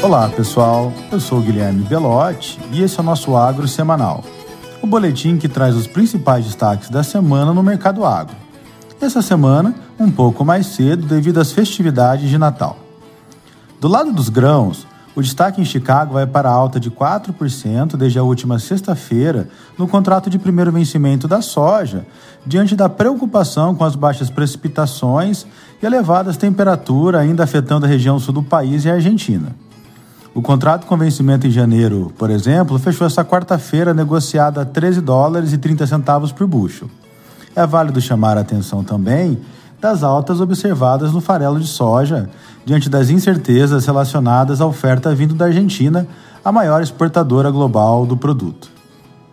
Olá pessoal, eu sou Guilherme Belotti e esse é o nosso Agro Semanal, o boletim que traz os principais destaques da semana no mercado agro. Essa semana, um pouco mais cedo devido às festividades de Natal. Do lado dos grãos, o destaque em Chicago vai para a alta de 4% desde a última sexta-feira no contrato de primeiro vencimento da soja, diante da preocupação com as baixas precipitações e elevadas temperaturas ainda afetando a região sul do país e a Argentina. O contrato com vencimento em janeiro, por exemplo, fechou essa quarta-feira negociado a 13 dólares e 30 centavos por bushel. É válido chamar a atenção também das altas observadas no farelo de soja, diante das incertezas relacionadas à oferta vindo da Argentina, a maior exportadora global do produto.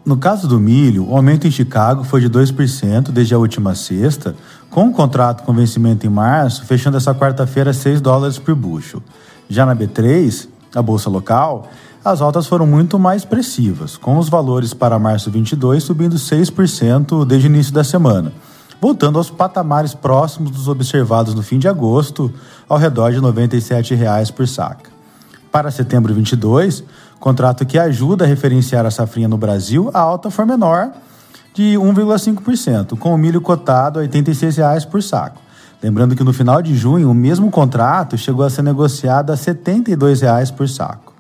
No caso do milho, o aumento em Chicago foi de 2% desde a última sexta, com o um contrato com vencimento em março fechando essa quarta-feira a 6 dólares por bushel. Já na B3, a bolsa local, as altas foram muito mais expressivas, com os valores para março 22 subindo 6% desde o início da semana, voltando aos patamares próximos dos observados no fim de agosto, ao redor de 97 reais por saca. Para setembro 22, contrato que ajuda a referenciar a safrinha no Brasil, a alta foi menor de 1,5%, com o milho cotado a 86 reais por saco. Lembrando que no final de junho, o mesmo contrato chegou a ser negociado a R$ 72,00 por saco.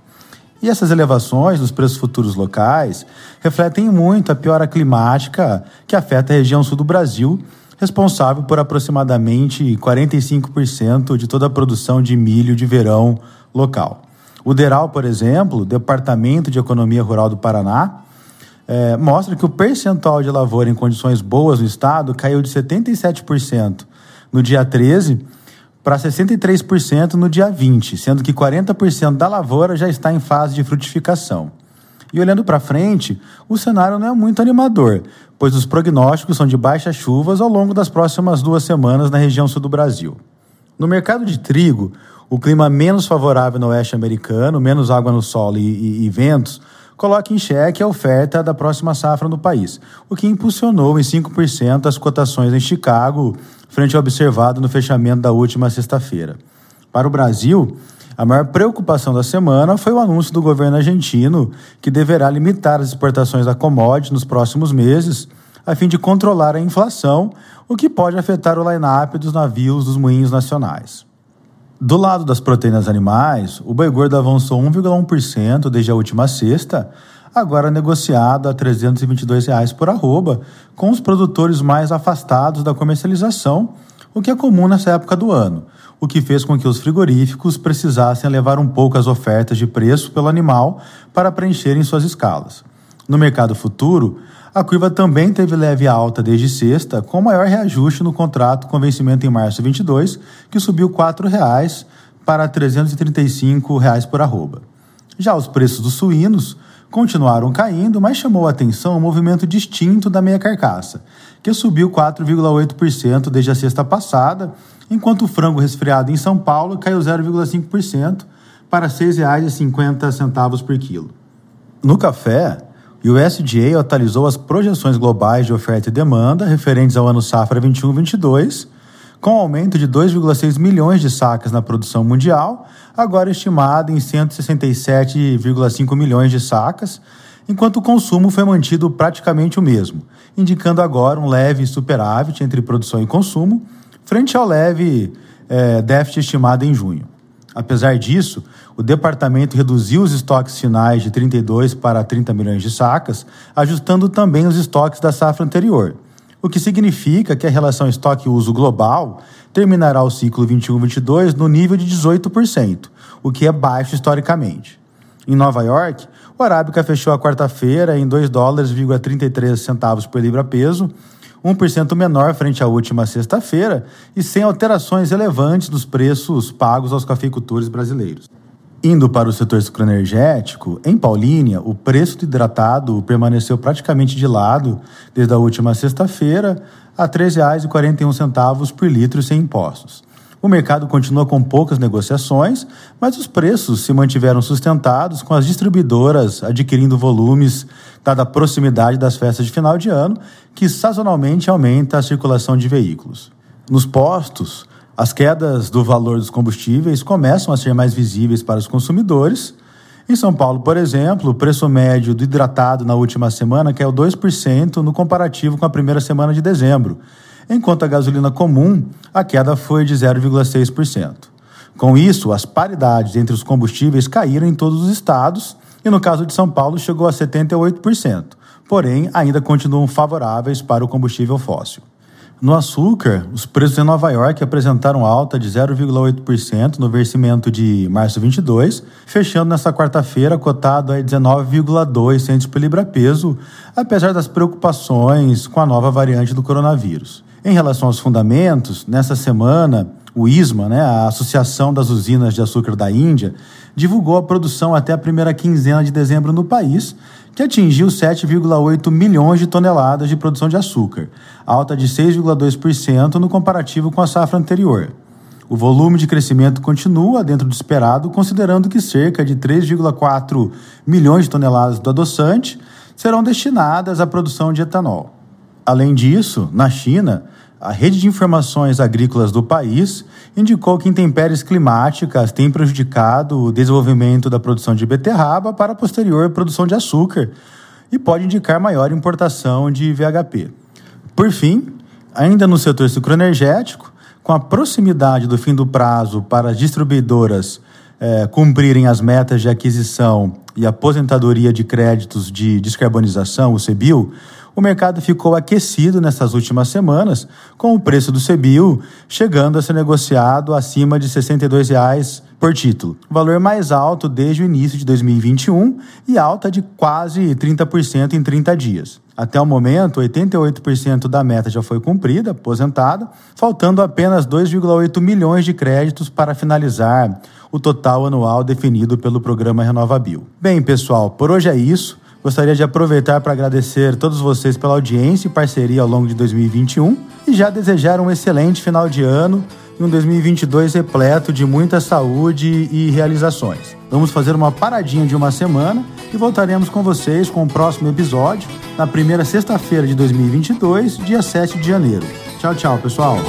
E essas elevações dos preços futuros locais refletem muito a piora climática que afeta a região sul do Brasil, responsável por aproximadamente 45% de toda a produção de milho de verão local. O DERAL, por exemplo, Departamento de Economia Rural do Paraná, é, mostra que o percentual de lavoura em condições boas no estado caiu de 77% no dia 13 para 63% no dia 20, sendo que 40% da lavoura já está em fase de frutificação. E olhando para frente, o cenário não é muito animador, pois os prognósticos são de baixas chuvas ao longo das próximas duas semanas na região sul do Brasil. No mercado de trigo, o clima menos favorável no oeste americano, menos água no solo e, e, e ventos, coloca em xeque a oferta da próxima safra no país, o que impulsionou em 5% as cotações em Chicago, frente ao observado no fechamento da última sexta-feira. Para o Brasil, a maior preocupação da semana foi o anúncio do governo argentino que deverá limitar as exportações da commodity nos próximos meses, a fim de controlar a inflação, o que pode afetar o line-up dos navios dos moinhos nacionais. Do lado das proteínas animais, o boi gordo avançou 1,1% desde a última sexta, agora negociado a 322 reais por arroba, com os produtores mais afastados da comercialização, o que é comum nessa época do ano, o que fez com que os frigoríficos precisassem levar um pouco as ofertas de preço pelo animal para preencherem suas escalas. No mercado futuro, a curva também teve leve alta desde sexta, com maior reajuste no contrato com vencimento em março 22, que subiu R$ 4,00 para 335 reais por arroba. Já os preços dos suínos continuaram caindo, mas chamou a atenção o movimento distinto da meia carcaça, que subiu 4,8% desde a sexta passada, enquanto o frango resfriado em São Paulo caiu 0,5% para R$ 6,50 por quilo. No café, o USDA atualizou as projeções globais de oferta e demanda referentes ao ano safra 21-22, com aumento de 2,6 milhões de sacas na produção mundial, agora estimada em 167,5 milhões de sacas, enquanto o consumo foi mantido praticamente o mesmo, indicando agora um leve superávit entre produção e consumo, frente ao leve é, déficit estimado em junho. Apesar disso, o departamento reduziu os estoques finais de 32 para 30 milhões de sacas, ajustando também os estoques da safra anterior, o que significa que a relação estoque-uso global terminará o ciclo 21-22 no nível de 18%, o que é baixo historicamente. Em Nova York, o Arábica fechou a quarta-feira em 2 dólares, 33 centavos por libra-peso, 1% menor frente à última sexta-feira e sem alterações relevantes nos preços pagos aos cafeicultores brasileiros. Indo para o setor sucroenergético, em Paulínia, o preço do hidratado permaneceu praticamente de lado desde a última sexta-feira a R$ 3,41 por litro sem impostos. O mercado continua com poucas negociações, mas os preços se mantiveram sustentados, com as distribuidoras adquirindo volumes, dada a proximidade das festas de final de ano, que sazonalmente aumenta a circulação de veículos. Nos postos, As quedas do valor dos combustíveis começam a ser mais visíveis para os consumidores. Em São Paulo, por exemplo, o preço médio do hidratado na última semana caiu 2% no comparativo com a primeira semana de dezembro, enquanto a gasolina comum, a queda foi de 0,6%. Com isso, as paridades entre os combustíveis caíram em todos os estados e, no caso de São Paulo, chegou a 78%, porém ainda continuam favoráveis para o combustível fóssil. No açúcar, os preços em Nova York apresentaram alta de 0,8% no vencimento de março 22, fechando nesta quarta-feira cotado a 19,2 centos por libra-peso, apesar das preocupações com a nova variante do coronavírus. Em relação aos fundamentos, nessa semana, o ISMA, né, a Associação das Usinas de Açúcar da Índia, divulgou a produção até a primeira quinzena de dezembro no país, que atingiu 7,8 milhões de toneladas de produção de açúcar, alta de 6,2% no comparativo com a safra anterior. O volume de crescimento continua dentro do esperado, considerando que cerca de 3,4 milhões de toneladas do adoçante serão destinadas à produção de etanol. Além disso, na China, a rede de informações agrícolas do país indicou que intempéries climáticas têm prejudicado o desenvolvimento da produção de beterraba para a posterior produção de açúcar e pode indicar maior importação de VHP. Por fim, ainda no setor sucroenergético, com a proximidade do fim do prazo para as distribuidoras é, cumprirem as metas de aquisição e aposentadoria de créditos de descarbonização, o CBIL, o mercado ficou aquecido nessas últimas semanas, com o preço do CBIL chegando a ser negociado acima de 62 reais por título, valor mais alto desde o início de 2021 e alta de quase 30% em 30 dias. Até o momento, 88% da meta já foi cumprida, aposentada, faltando apenas 2,8 milhões de créditos para finalizar o total anual definido pelo programa RenovaBio. Bem, pessoal, por hoje é isso. Gostaria de aproveitar para agradecer todos vocês pela audiência e parceria ao longo de 2021 e já desejar um excelente final de ano e um 2022 repleto de muita saúde e realizações. Vamos fazer uma paradinha de uma semana e voltaremos com vocês com o próximo episódio na primeira sexta-feira de 2022, dia 7 de janeiro. Tchau, tchau, pessoal.